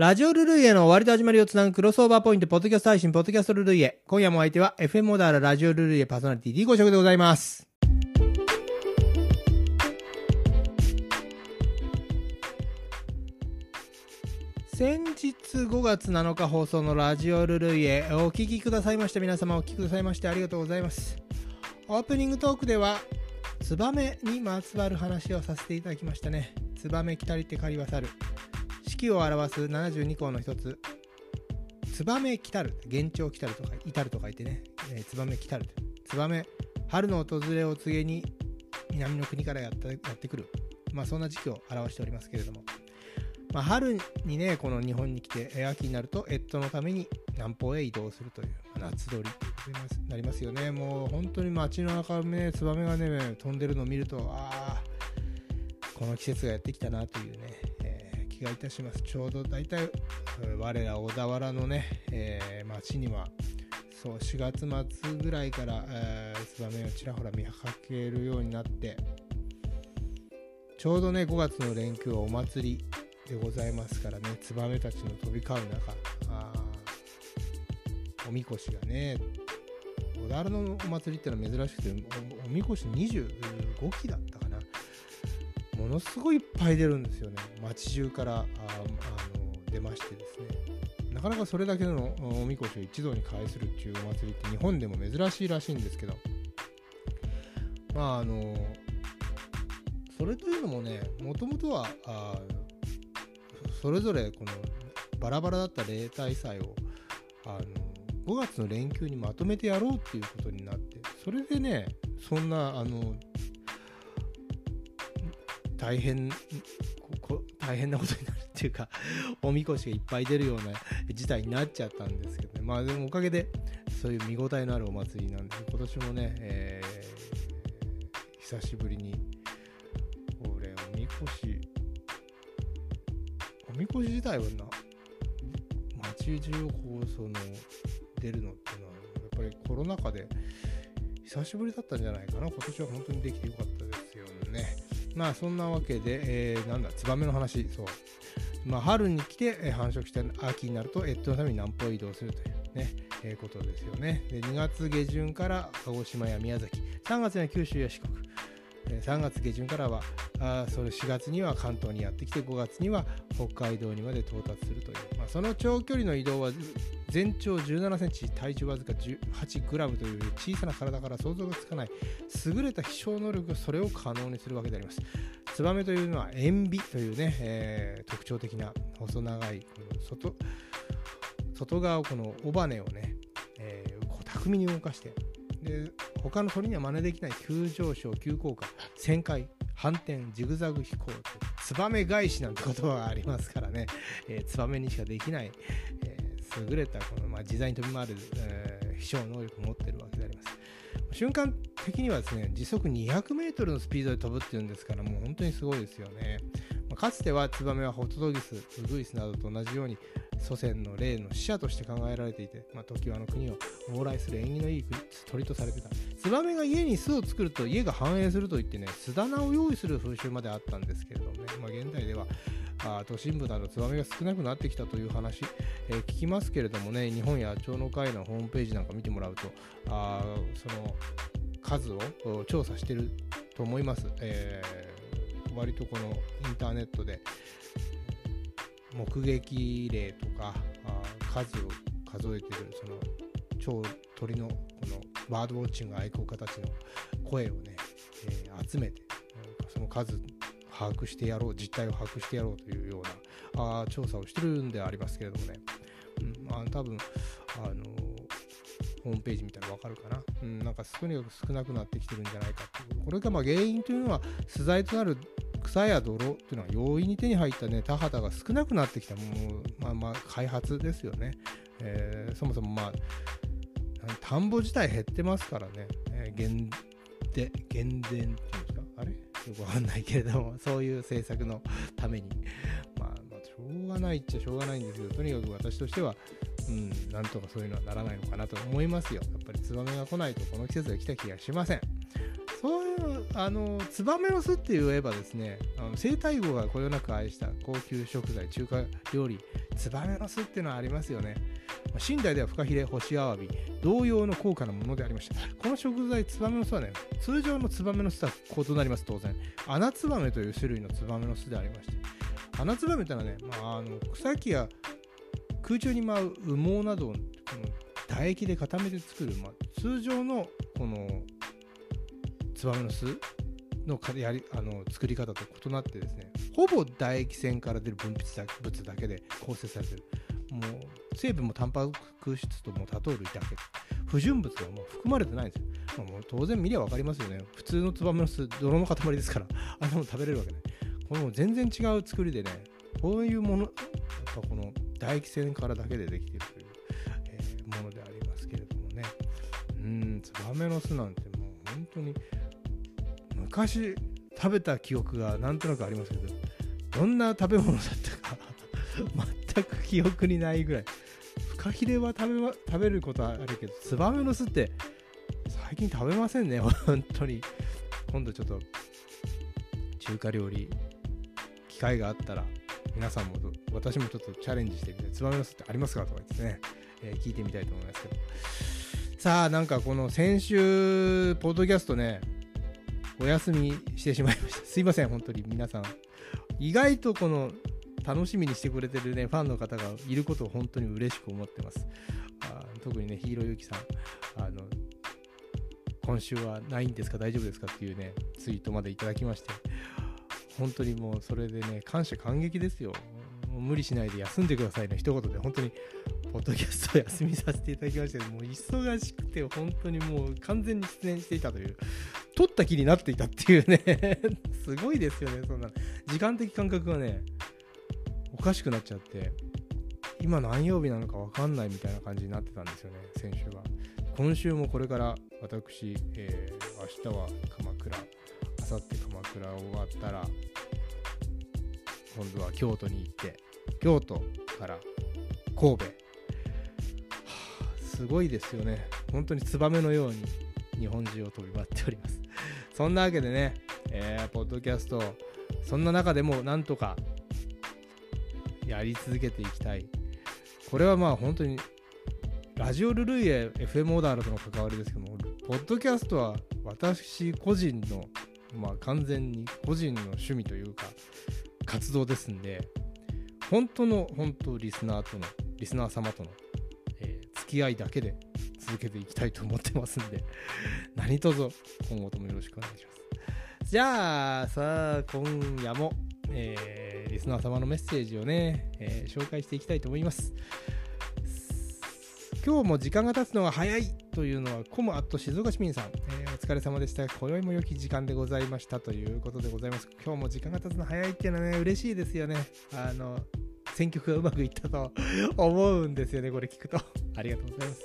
ラジオルルイエの終わりと始まりをつなぐクロスオーバーポイント、ポッドキャスト配信、ポッドキャストルルイエ。今夜もお相手は FM モダーララジオルルイエパーソナリティ D 5色でございます。先日5月7日放送のラジオルルイエお聞きくださいました皆様お聞きくださいましてありがとうございます。オープニングトークではツバメにまつわる話をさせていただきましたね。ツバメ来たりて狩り渡る。四季を表す72項の一つ、ツバメ来たる。幻聴来たるとか、至るとか言ってね、えーツバメ来たる。ツバメ、春の訪れを告げに南の国からやってやってくる。まあそんな時期を表しておりますけれども。まあ、春にね、この日本に来て、秋になると、越冬のために南方へ移動するという、夏鳥になりますよね。もう本当に街の中ね、ツバメがね、飛んでるのを見ると、ああ、この季節がやってきたなというね、気がいたします。ちょうど大体、我ら小田原のね、えー街には、そう、4月末ぐらいから、えーツバメをちらほら見かけるようになって、ちょうどね、5月の連休はお祭りでございますからね、ツバメたちの飛び交う中、あおみこしがね、小田原のお祭りってのは珍しくて、おおみこし25基だった。ものすごいいっぱい出るんですよね。街中からああの出ましてですね。なかなかそれだけのおみこしを一堂に会するっていうお祭りって日本でも珍しいらしいんですけど、まああの、それというのもね、もともとはあそれぞれこのバラバラだった例大祭をあの5月の連休にまとめてやろうっていうことになって、それでね、そんなあの大変大変なことになるっていうか おみこしがいっぱい出るような事態になっちゃったんですけどね。まあでもおかげでそういう見応えのあるお祭りなんで今年もね、えー久しぶりに俺おみこしおみこし自体はな街中をこうその出るのっていうのはやっぱりコロナ禍で久しぶりだったんじゃないかな。今年は本当にできてよかったですよね。まあそんなわけで、えーなんだ、ツバメの話、そう。まあ春に来て、繁殖して秋になると越冬のために南方移動するというね、えーことですよね。で、2月下旬から鹿児島や宮崎、3月には九州や四国、3月下旬からは、あそれ4月には関東にやってきて、5月には北海道にまで到達するという、まあ、その長距離の移動は全長17センチ、体重わずか18グラムという小さな体から想像がつかない優れた飛翔能力がそれを可能にするわけであります。ツバメというのは塩ビというね、えー特徴的な細長いこの外外側をこの尾羽をね、えーこう巧みに動かしてで他の鳥には真似できない急上昇急降下旋回反転ジグザグ飛行というツバメ返しなんて言葉がありますからね、えーツバメにしかできない、えー優れたこの、まあ、自在に飛び回る、えー飛翔能力を持ってるわけであります。瞬間的にはですね時速200メートルのスピードで飛ぶっていうんですからもう本当にすごいですよね、かつてはツバメはホトトギスウグイスなどと同じように祖先の霊の使者として考えられていて、まあ、時はの国を往来する縁起のいい鳥とされてた。ツバメが家に巣を作ると家が繁栄するといってね巣棚を用意する風習まであったんですけれどもね、まあ、現代ではあ都心部などツバメが少なくなってきたという話、えー聞きますけれどもね日本や鳥の会のホームページなんか見てもらうとあその数を調査してると思います、えー割とこのインターネットで目撃例とか数を数えてるその超鳥のこのバードウォッチング愛好家たちの声をね、えー集めてその数把握してやろう実態を把握してやろうというようなあ調査をしてるんでありますけれどもね、うんまあ、多分あのホームページ見たらわかるかな、うん、なんかとにかく少なくなってきてるんじゃないかっていう。これがま原因というのは素材となる草や泥っていうのは容易に手に入ったね田畑が少なくなってきたもうまあまあ開発ですよね、えーそもそもまあ田んぼ自体減ってますからね、え減で減電っていうんですか？あれ？よくわかんないけれどもそういう政策のために。まあ、まあ、しょうがないっちゃしょうがないんですけどとにかく私としてはうん、なんとかそういうのはならないのかなと思いますよ。やっぱりツバメが来ないとこの季節が来た気がしません。そういうあのツバメの巣って言えばですねあの生体号がこよなく愛した高級食材中華料理ツバメの巣っていうのはありますよね。寝台ではフカヒレ干しアワビ同様の高価なものでありました。この食材ツバメの巣はね通常のツバメの巣とは異なります当然。穴ツバメという種類のツバメの巣でありまして。穴ツバメってのはね、まあ、あの草木や空中に舞う羽毛などをこの唾液で固めて作る、まあ、通常のこのツバメの巣のやりあの作り方と異なってですねほぼ唾液腺から出る分泌物だけで構成されてる。もう成分もタンパク質とも多糖類だけ。不純物がもう含まれてないんですよ、まあ、もう当然見りゃ分かりますよね。普通のツバメの巣泥の塊ですから あんなも食べれるわけない。これも全然違う作りでねこういうものやっぱこの唾液腺からだけでできてるという、えー、ものでありますけれどもね。うんツバメの巣なんてもう本当に昔食べた記憶がなんとなくありますけどどんな食べ物だったか全く記憶にないぐらい。フカヒレは食べ,、食べることはあるけどツバメの巣って最近食べませんね本当に。今度ちょっと中華料理機会があったら皆さんも私もちょっとチャレンジしてみてツバメの巣ってありますかとか言ってね、えー、聞いてみたいと思いますけど。さあなんかこの先週ポッドキャストねお休みしてしまいました。すいません、本当に皆さん。意外とこの楽しみにしてくれてるね、ファンの方がいることを本当に嬉しく思ってます。あ特にね、ヒーローゆきさん、あの、今週はないんですか大丈夫ですかっていうね、ツイートまでいただきまして、本当にもうそれでね、感謝感激ですよ。もう無理しないで休んでくださいね、一言で、本当にポッドキャストを休みさせていただきまして、もう忙しくて、本当にもう完全に出演していたという、取った気になっていたっていうね すごいですよね、そんな。時間的感覚がね、おかしくなっちゃって、今何曜日なのか分かんないみたいな感じになってたんですよね、先週は。今週もこれから私、えー、明日は鎌倉、明後日鎌倉終わったら、今度は京都に行って、京都から神戸、すごいですよね。本当にツバメのように日本中を飛び回っております。そんなわけでね、えー、ポッドキャスト、そんな中でもなんとかやり続けていきたい。これはまあ本当に、ラジオルルイエ FM オーダーとの関わりですけども、ポッドキャストは私個人の、まあ完全に個人の趣味というか、活動ですんで、本当の本当リスナーとの、リスナー様との付き合いだけで続けていきたいと思ってますんで 何卒今後ともよろしくお願いします。じゃあ、さあ、今夜も、えー、リスナー様のメッセージをね、えー、紹介していきたいと思います。今日も時間が経つのが早いというのは、コムアット静岡市民さん、えー、お疲れ様でした。今宵も良き時間でございましたということでございます。今日も時間が経つの早いっていうのはね、嬉しいですよね。あの、選曲がうまくいったと思うんですよね、これ聞くと。ありがとうございます。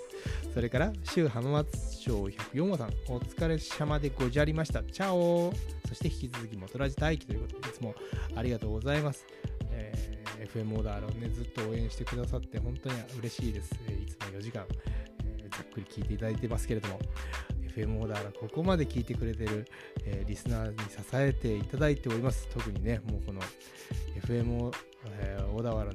それから、週浜松町104話さん、お疲れ様でごじゃりました。チャオそして引き続き、元ラジ待機ということで、いつもありがとうございます。えー、FM オーダーをね、ずっと応援してくださって、本当に嬉しいです。えー、いつも4時間、えー、ざっくり聞いていただいてますけれども、FM オーダーがここまで聞いてくれてる、えー、リスナーに支えていただいております。特にね、もうこの FM えー、小田原の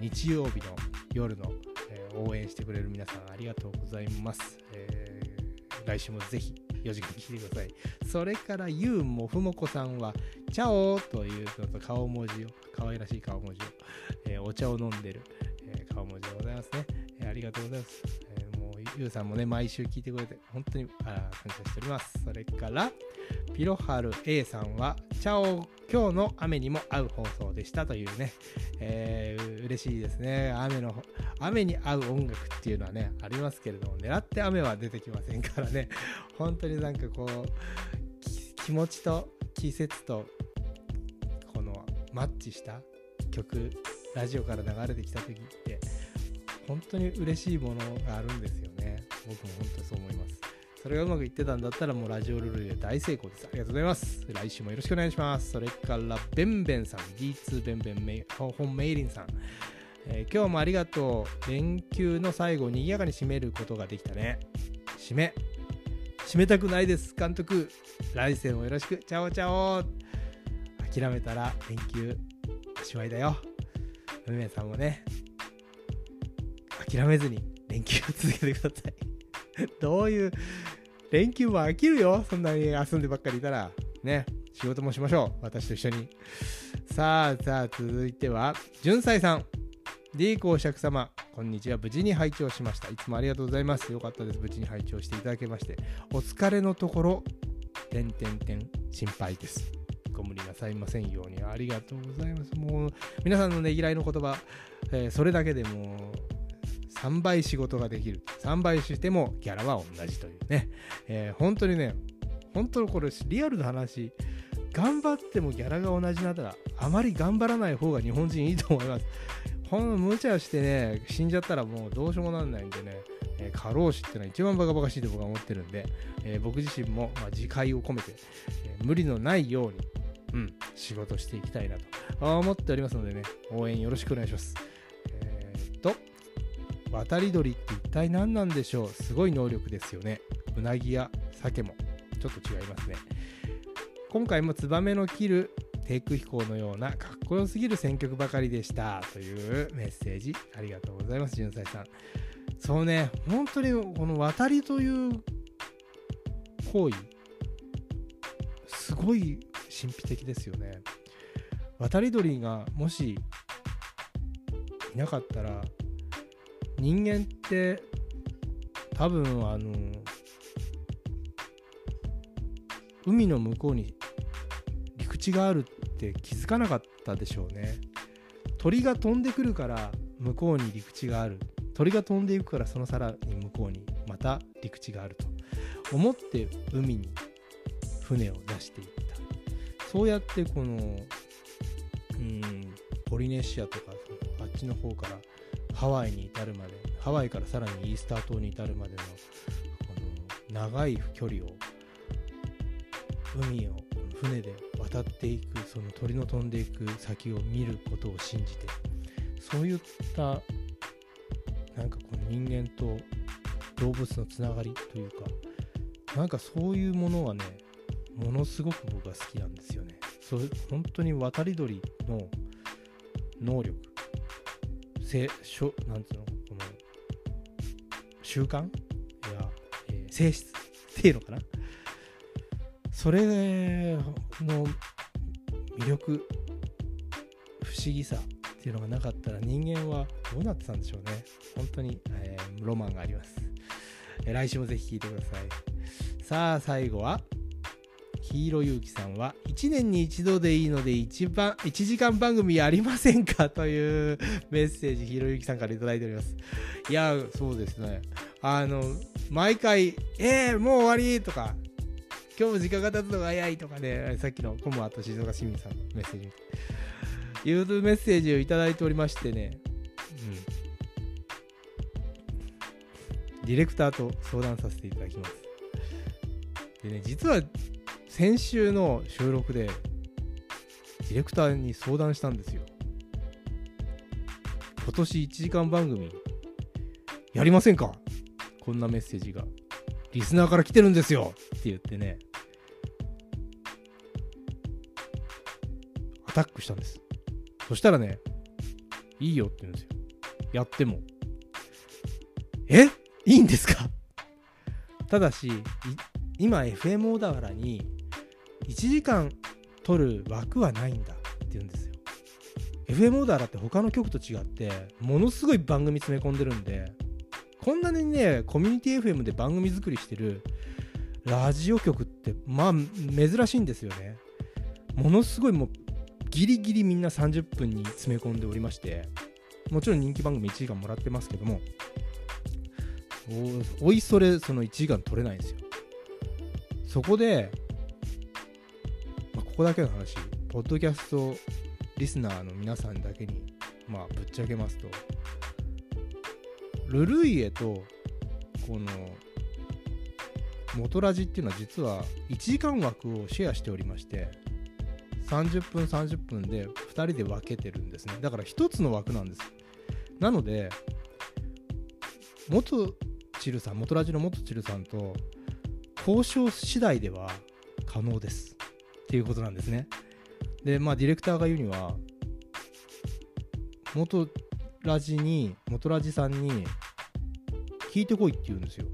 日曜日の夜の、えー、応援してくれる皆さんありがとうございます。えー、来週もぜひ4時間聞いてください。それから、ゆうもふもこさんは、チャオというのと顔文字を、可愛らしい顔文字を、えー、お茶を飲んでる、えー、顔文字でございますね、えー、ありがとうございます。ゆうさんもね、毎週聞いてくれて、本当にあ感謝しております。それから、ピロハル A さんは、チャオ今日の雨にも合う放送でしたというね、えー、嬉しいですね。雨の、雨に合う音楽っていうのはね、ありますけれども、狙って雨は出てきませんからね、本当になんかこう、気持ちと季節と、このマッチした曲、ラジオから流れてきた時って、本当に嬉しいものがあるんですよね。僕も本当そう思います。それがうまくいってたんだったらもうラジオルールで大成功です。ありがとうございます。来週もよろしくお願いします。それから、ベンベンさん、D2 ベンベンメイ本メイリンさん、えー、今日もありがとう。連休の最後、賑やかに締めることができたね。締め。締めたくないです監督来世もよろしくチャオチャオ諦めたら連休おしまいだよ梅さんもね諦めずに連休を続けてください。どういう連休も飽きるよ。そんなに遊んでばっかりいたら。ね。仕事もしましょう。私と一緒に。さあさあ続いては純斎さん。D 公爵様。こんにちは。無事に拝聴しました。いつもありがとうございます。よかったです。無事に拝聴していただけまして。お疲れのところ。点点点。心配です。ご無理なさいませんように。ありがとうございます。もう皆さんのねぎらいの言葉、えー、それだけでもう3倍仕事ができる。3倍してもギャラは同じというね、えー、本当にね本当にこれリアルな話。頑張ってもギャラが同じなったらあまり頑張らない方が日本人いいと思います。ほん無茶してね死んじゃったらもうどうしようもなんないんでね、えー、過労死ってのは一番バカバカしいと僕は思ってるんで、えー、僕自身も、まあ、自戒を込めて、えー、無理のないように、うん、仕事していきたいなと思っておりますのでね応援よろしくお願いします。えー、っと渡り鳥って一体何なんでしょう？すごい能力ですよね。うなぎや鮭も。ちょっと違いますね。今回もツバメの切る低空飛行のようなかっこよすぎる選曲ばかりでした。というメッセージありがとうございます純才さん。そうね本当にこの渡りという行為すごい神秘的ですよね。渡り鳥がもしいなかったら人間って多分あの海の向こうに口があるって気づかなかったでしょうね。鳥が飛んでくるから向こうに陸地がある。鳥が飛んでいくからそのさらに向こうにまた陸地があると。思って海に船を出していった。そうやってこのうんポリネシアとかあっちの方からハワイに至るまでハワイからさらにイースター島に至るまでのこの長い距離を海を船で渡っていくその鳥の飛んでいく先を見ることを信じてそういったなんかこの人間と動物のつながりというかなんかそういうものはねものすごく僕は好きなんですよね。そう本当に渡り鳥の能力。性しょなんつうのこの習慣？や、えー、性質？っていうのかな？それの魅力不思議さっていうのがなかったら人間はどうなってたんでしょうね。本当に、えー、ロマンがあります、えー、来週もぜひ聴いてください。さあ最後はヒーローゆうきさんは1年に一度でいいので一番1時間番組やりませんか？というメッセージヒーローゆうきさんから頂いておりますいやそうですねあの毎回「えー、もう終わり!」とか今日も時間が経つのが早いとかね、さっきのコムアと静岡市民さんのメッセージ、ユー e メッセージをいいておりましてね、うん。ディレクターと相談させていただきます。でね、実は先週の収録で、ディレクターに相談したんですよ。今年1時間番組、やりませんか？こんなメッセージがリスナーから来てるんですよって言ってね、アタックしたんです。そしたらね、いいよって言うんですよ。やっても。え？いいんですか？ただし、今 FM 小田原に1時間撮る枠はないんだって言うんですよ。FM 小田原って他の局と違って、ものすごい番組詰め込んでるんで、こんなにねコミュニティ FM で番組作りしてるラジオ局ってまあ珍しいんですよねものすごいもうギリギリみんな30分に詰め込んでおりましてもちろん人気番組1時間もらってますけどもおいそれその1時間取れないんですよそこで、ここだけの話。ポッドキャストリスナーの皆さんだけにまあぶっちゃけますと。ルルイエとこの元ラジっていうのは実は1時間枠をシェアしておりまして30分30分で2人で分けてるんですね。だから1つの枠なんです。なので元チルさん元ラジの元チルさんと交渉次第では可能です。っていうことなんですね。でまあディレクターが言うには元ラジに元ラジさんに聞いてこいって言うんですよ。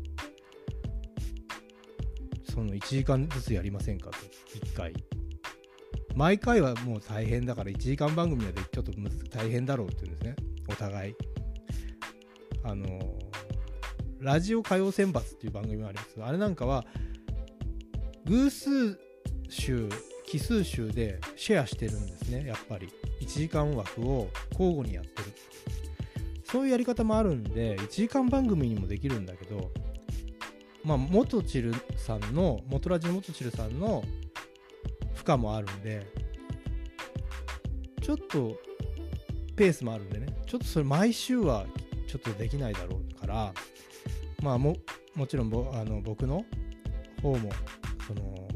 その1時間ずつやりませんかと。1回。毎回はもう大変だから1時間番組はちょっと大変だろうって言うんですね。お互い。あのラジオ歌謡選抜っていう番組もあります。あれなんかは偶数週奇数週でシェアしてるんですねやっぱり。1時間枠を交互にやってる。そういうやり方もあるんで1時間番組にもできるんだけどまあ元チルさんの元ラジオ元チルさんの負荷もあるんでちょっとペースもあるんでね。ちょっとそれ毎週はちょっとできないだろうからまあももちろんぼあの僕の方もその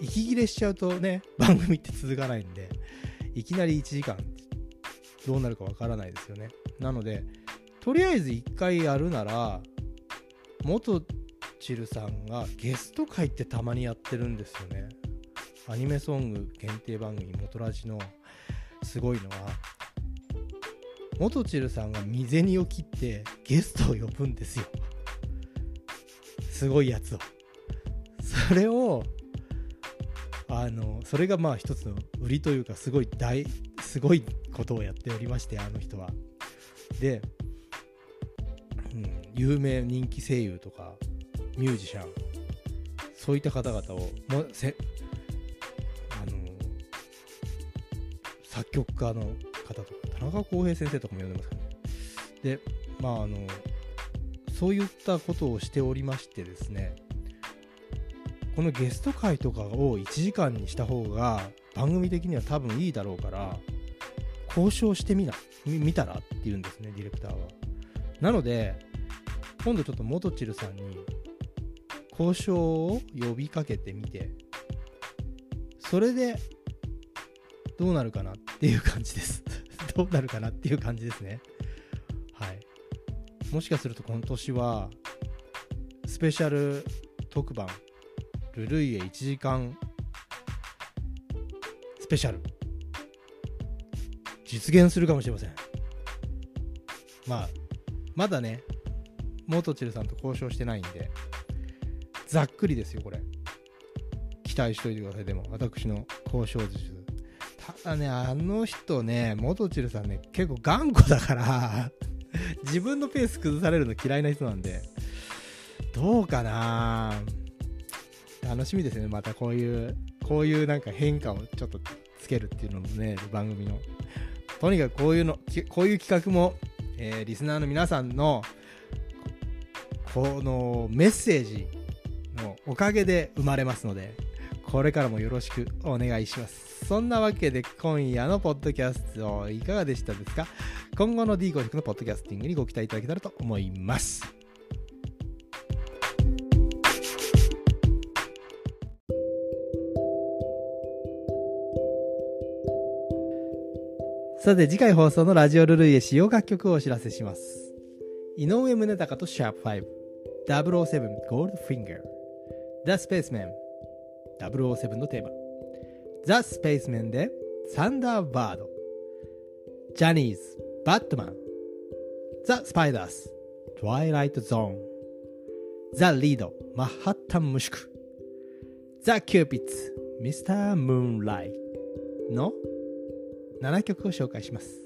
息切れしちゃうとね 番組って続かないんでいきなり1時間どうなるかわからないですよね。なのでとりあえず1回やるなら元チルさんがゲスト会ってたまにやってるんですよね。アニメソング限定番組元ラジのすごいのは元チルさんが身銭を切ってゲストを呼ぶんですよ。すごいやつを。それをあのそれがまあ一つの売りというかすごい大すごいことをやっておりましてあの人は。で、うん、有名人気声優とかミュージシャンそういった方々をもせあの作曲家の方とか田中康平先生とかも呼んでますかね。でまああのそういったことをしておりましてですねこのゲスト会とかを1時間にした方が番組的には多分いいだろうから交渉してみな見たらって言うんですねディレクターは。なので今度ちょっと元チルさんに交渉を呼びかけてみてそれでどうなるかなっていう感じです。どうなるかなっていう感じですね。はい。もしかすると今年はスペシャル特番ルルイエ1時間。スペシャル。実現するかもしれません。まあまだねモトチルさんと交渉してないんでざっくりですよ、これ。期待しといてください、でも、私の交渉術。ただね、あの人ね、元チルさんね、結構頑固だから自分のペース崩されるの嫌いな人なんで、どうかな楽しみですね、またこういう、こういうなんか変化をちょっとつけるっていうのもね、番組の。とにかくこういうの、こういう企画も、えー、リスナーの皆さんの、このメッセージのおかげで生まれますので、これからもよろしくお願いします。そんなわけで今夜のポッドキャストいかがでしたですか？今後の D 5軸のポッドキャスティングにご期待いただけたらと思います。さて次回放送のラジオルルイへ使用楽曲をお知らせします井上宗隆とシャープ5007ゴールドフィンガー The Spaceman007 のテーマザスペースメンでサンダーバードジャニーズバットマンザスパイダーストゥワ Twilight Zone マッハッタンムシク。ザキューピッツミスタームーンライの7曲を紹介します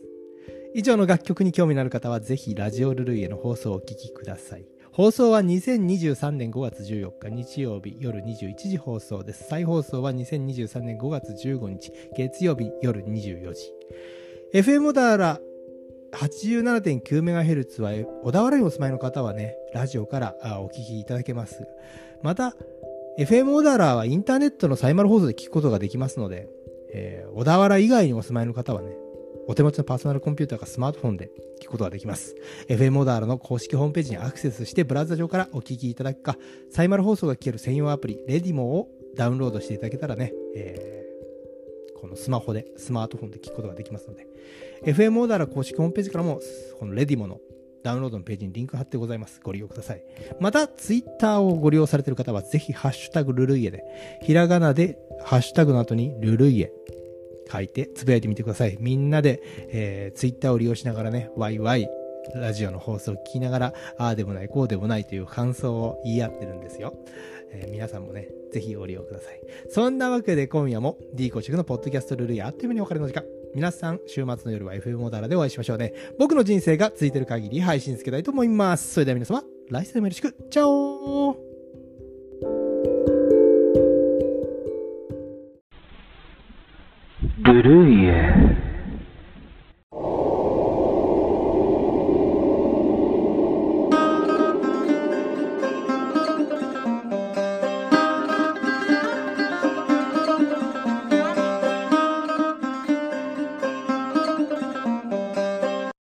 以上の楽曲に興味のある方はぜひラジオルルイへの放送をお聴きください放送は2023年5月14日日曜日夜21時放送です。再放送は2023年5月15日月曜日夜24時。FM 小田原 87.9MHz は小田原にお住まいの方はね、ラジオからお聞きいただけます。また、FM 小田原はインターネットのサイマル放送で聞くことができますので、えー、小田原以外にお住まいの方はね、お手持ちのパーソナルコンピューターかスマートフォンで聞くことができます。FM モダーの公式ホームページにアクセスしてブラウザ上からお聞きいただくか、サイマル放送が聞ける専用アプリ、レディモをダウンロードしていただけたらね、えー、このスマホで、スマートフォンで聞くことができますので、FM モダール公式ホームページからも、このレディモのダウンロードのページにリンク貼ってございます。ご利用ください。また、ツイッターをご利用されている方は、ぜひ、ハッシュタグルルイエで、ひらがなで、ハッシュタグの後にルルイエ書いて、つぶやいてみてください。みんなで、えー、ツイッターを利用しながらね、ワイワイ、ラジオの放送を聞きながら、ああでもない、こうでもないという感想を言い合ってるんですよ。えー、皆さんもね、ぜひご利用ください。そんなわけで今夜も D コチクのポッドキャストルールやあっという間にお別れの時間。皆さん、週末の夜は FM モダラでお会いしましょうね。僕の人生が続いてる限り配信つけたいと思います。それでは皆様、来世もよろしく。チャオ